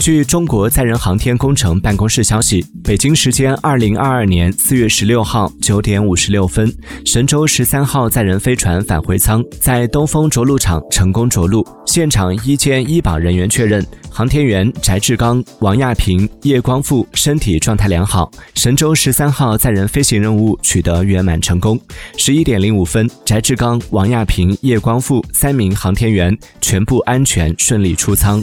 据中国载人航天工程办公室消息北京时间二零二二年四月十六号九点五十六分神舟十三号载人飞船返回舱在东风着陆场成功着陆现场医监医保人员确认航天员翟志刚王亚平叶光富身体状态良好神舟十三号载人飞行任务取得圆满成功。十一点零五分翟志刚王亚平叶光富三名航天员全部安全顺利出舱。